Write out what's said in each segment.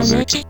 klozecie?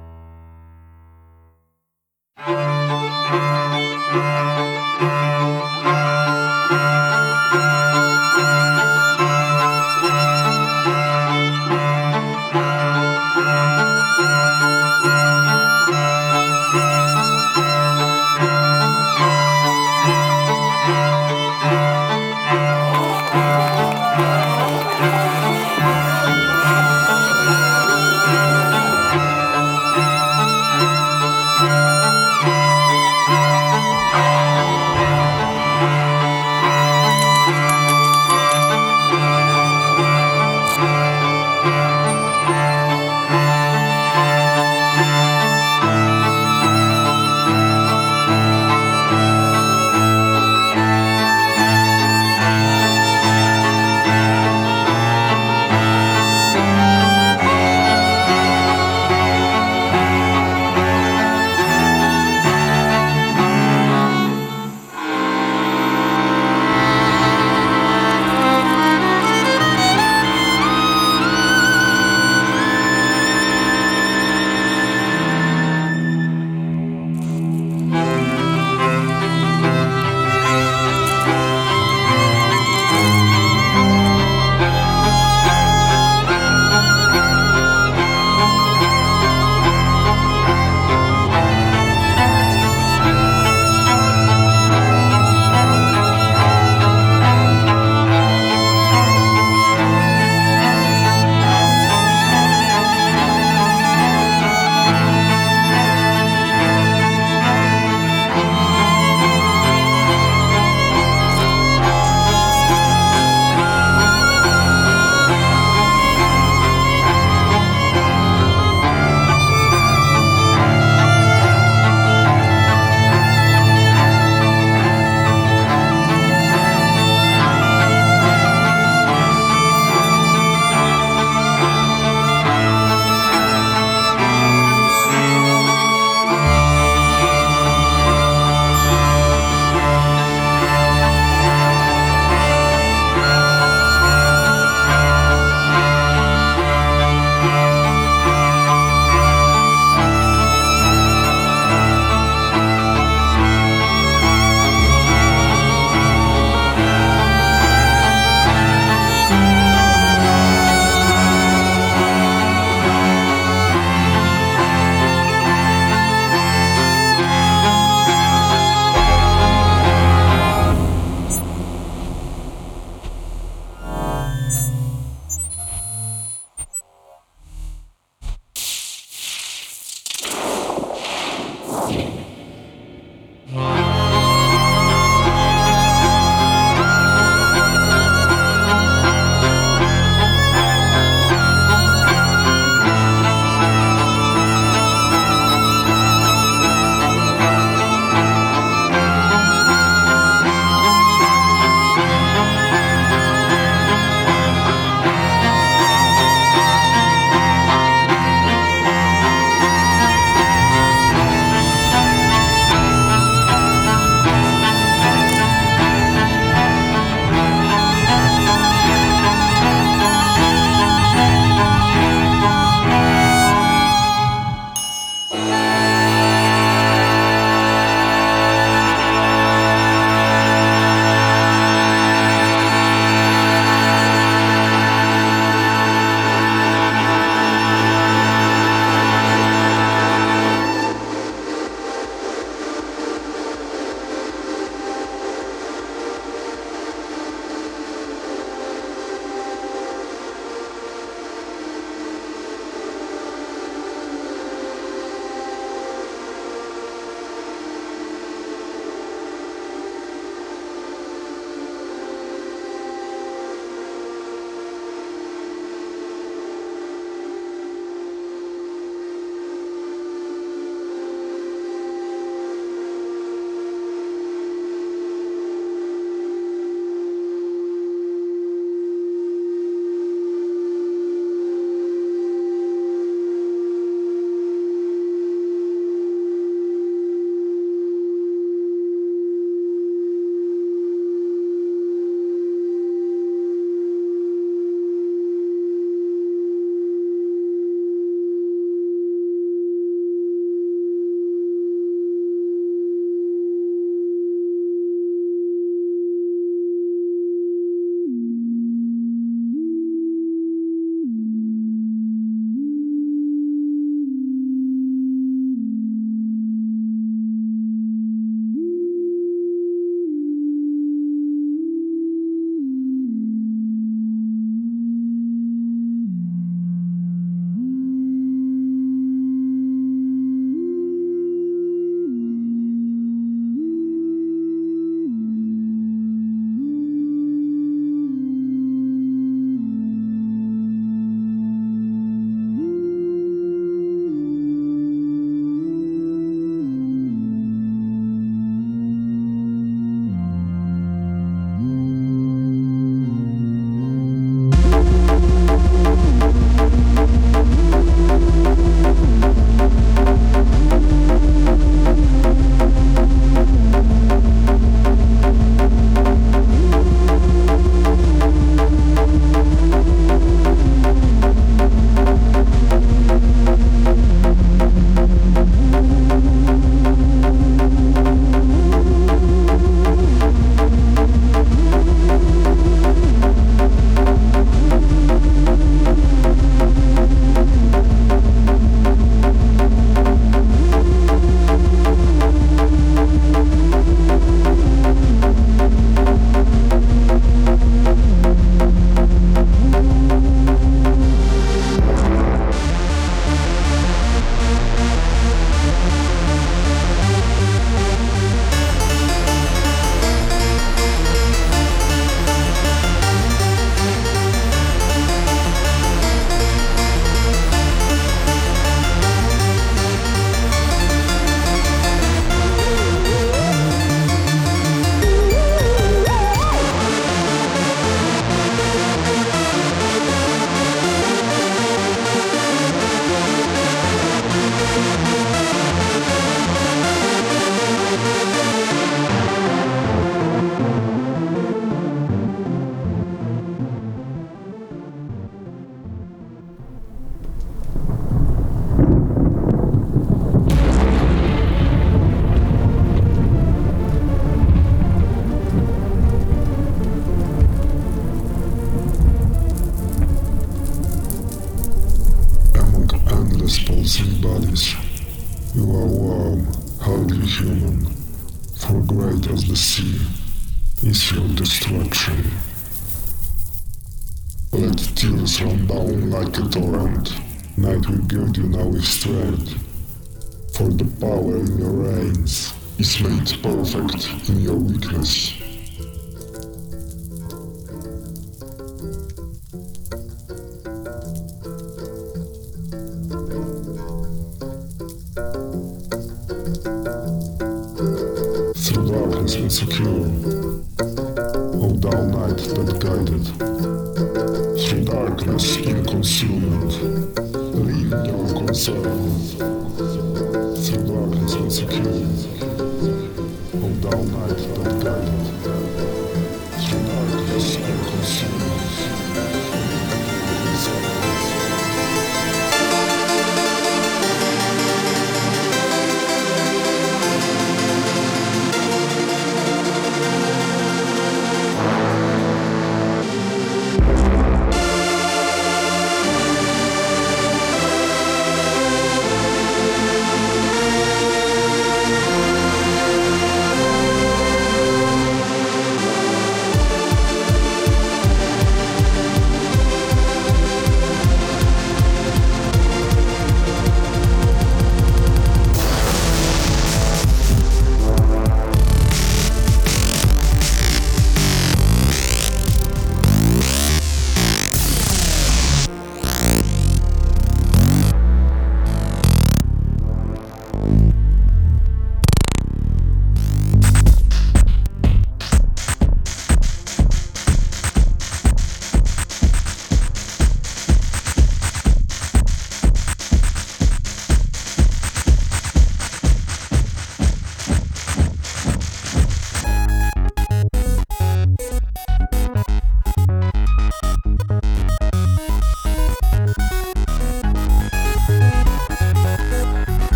Is made perfect in your weakness.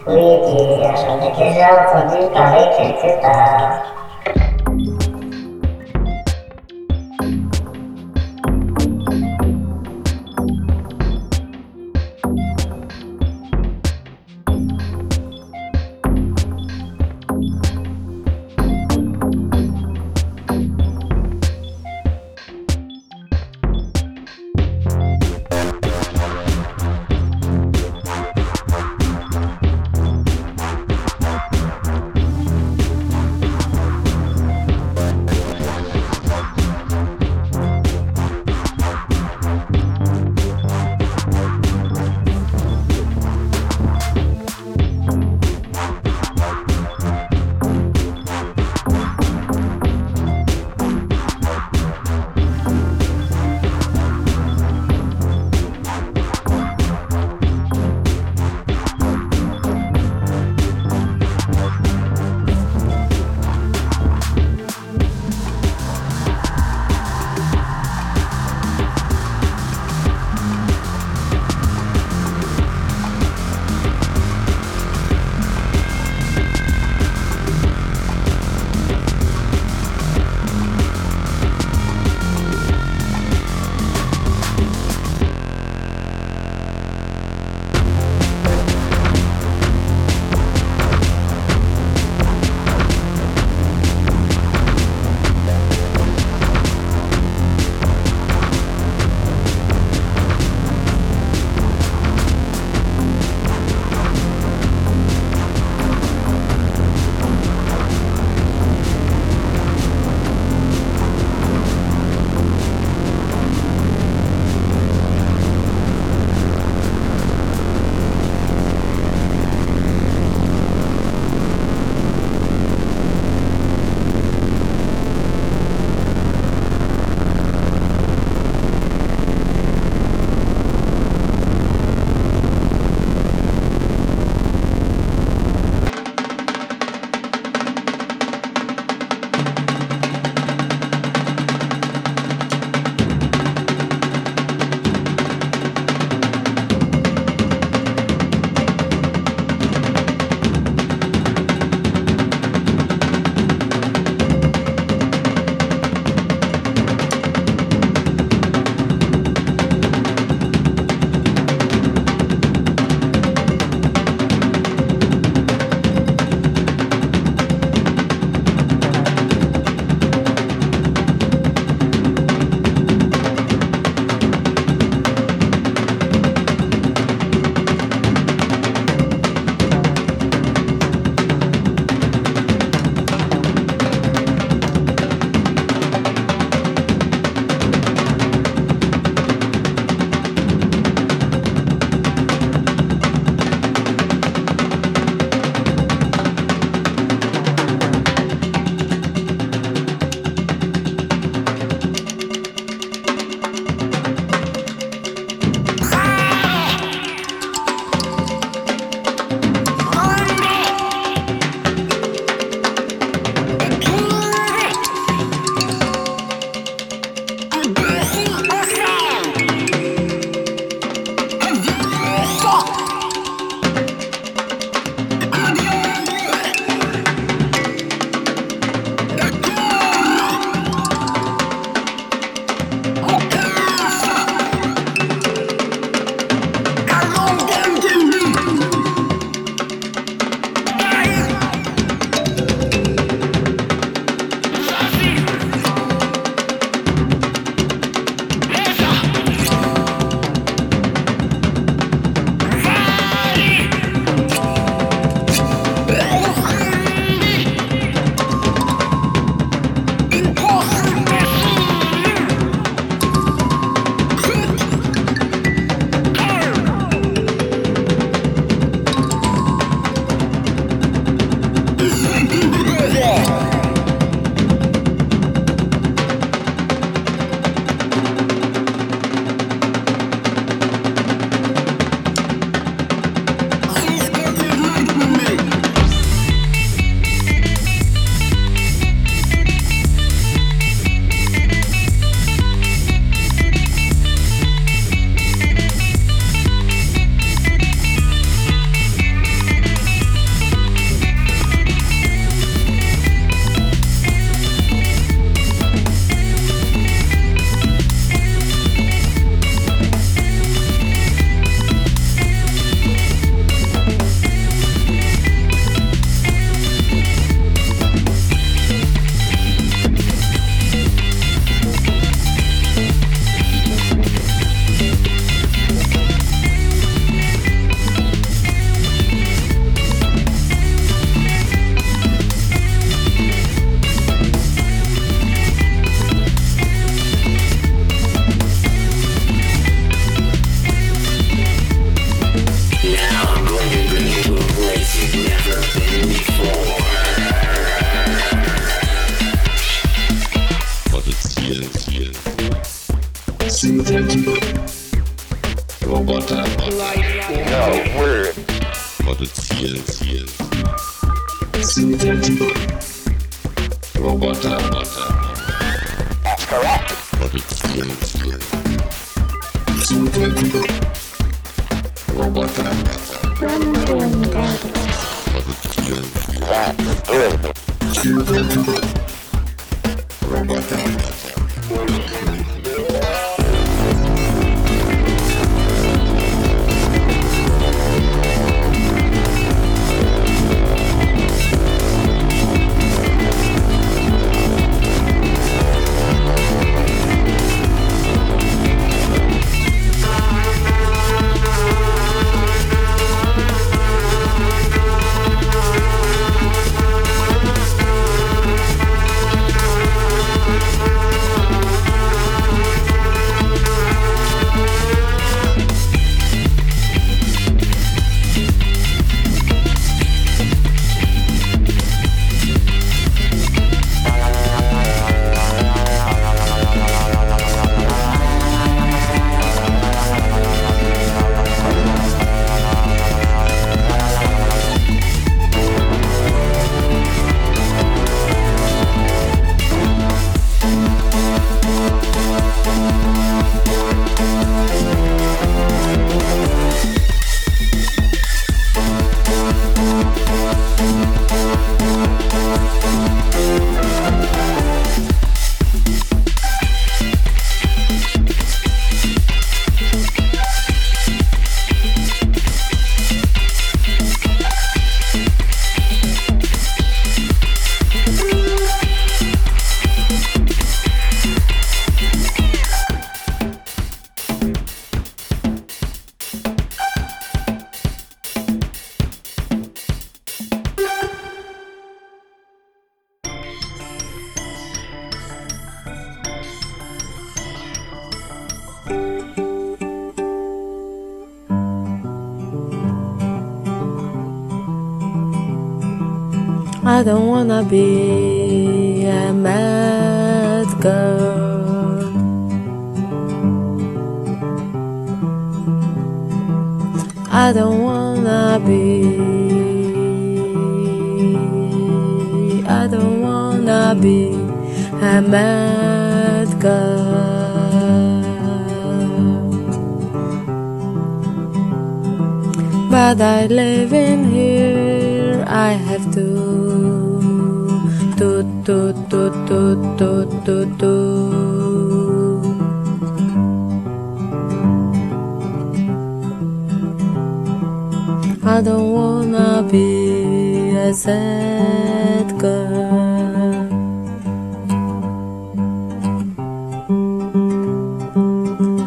Prijetí, ja som ti kežal chodí, každý keď chce tak. Be a mad girl. I don't wanna be. I don't wanna be a mad girl. But I live in here. I have to do do do do do do. I don't wanna be a sad girl.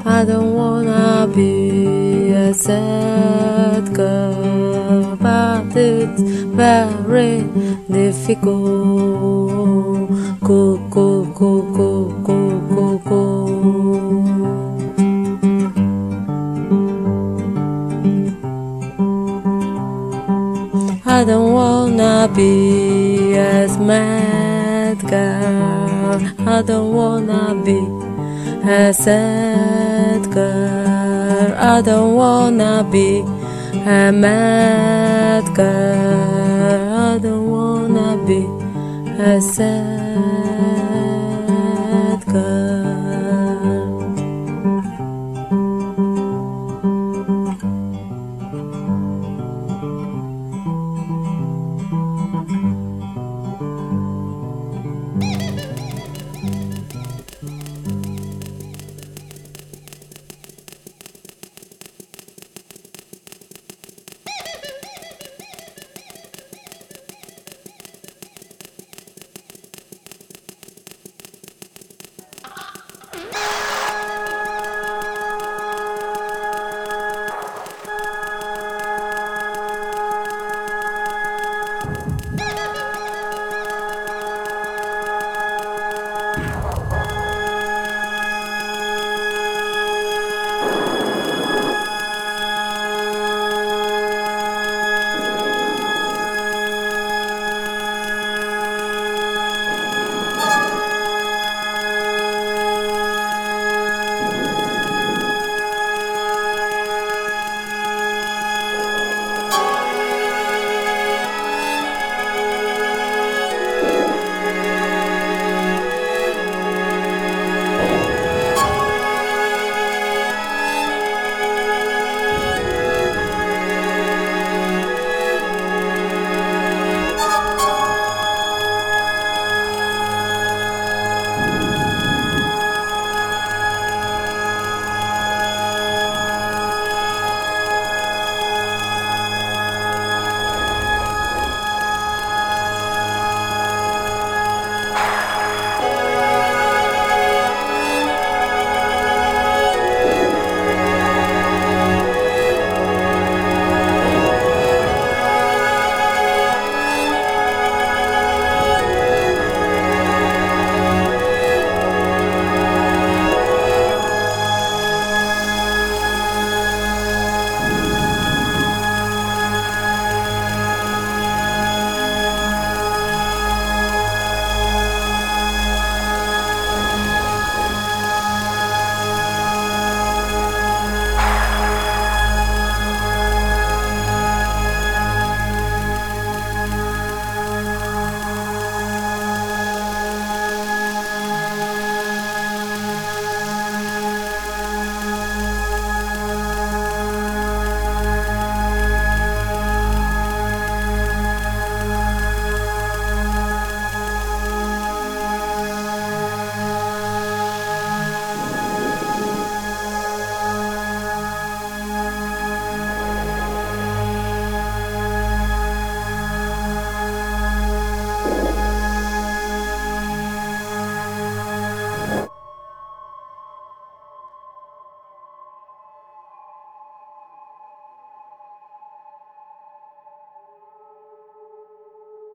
I don't wanna be a sad very difficult. Go, go, go, go, go, go. I don't wanna be a mad girl. I don't wanna be a sad girl. I don't wanna be a mad girl. I don't wanna be sad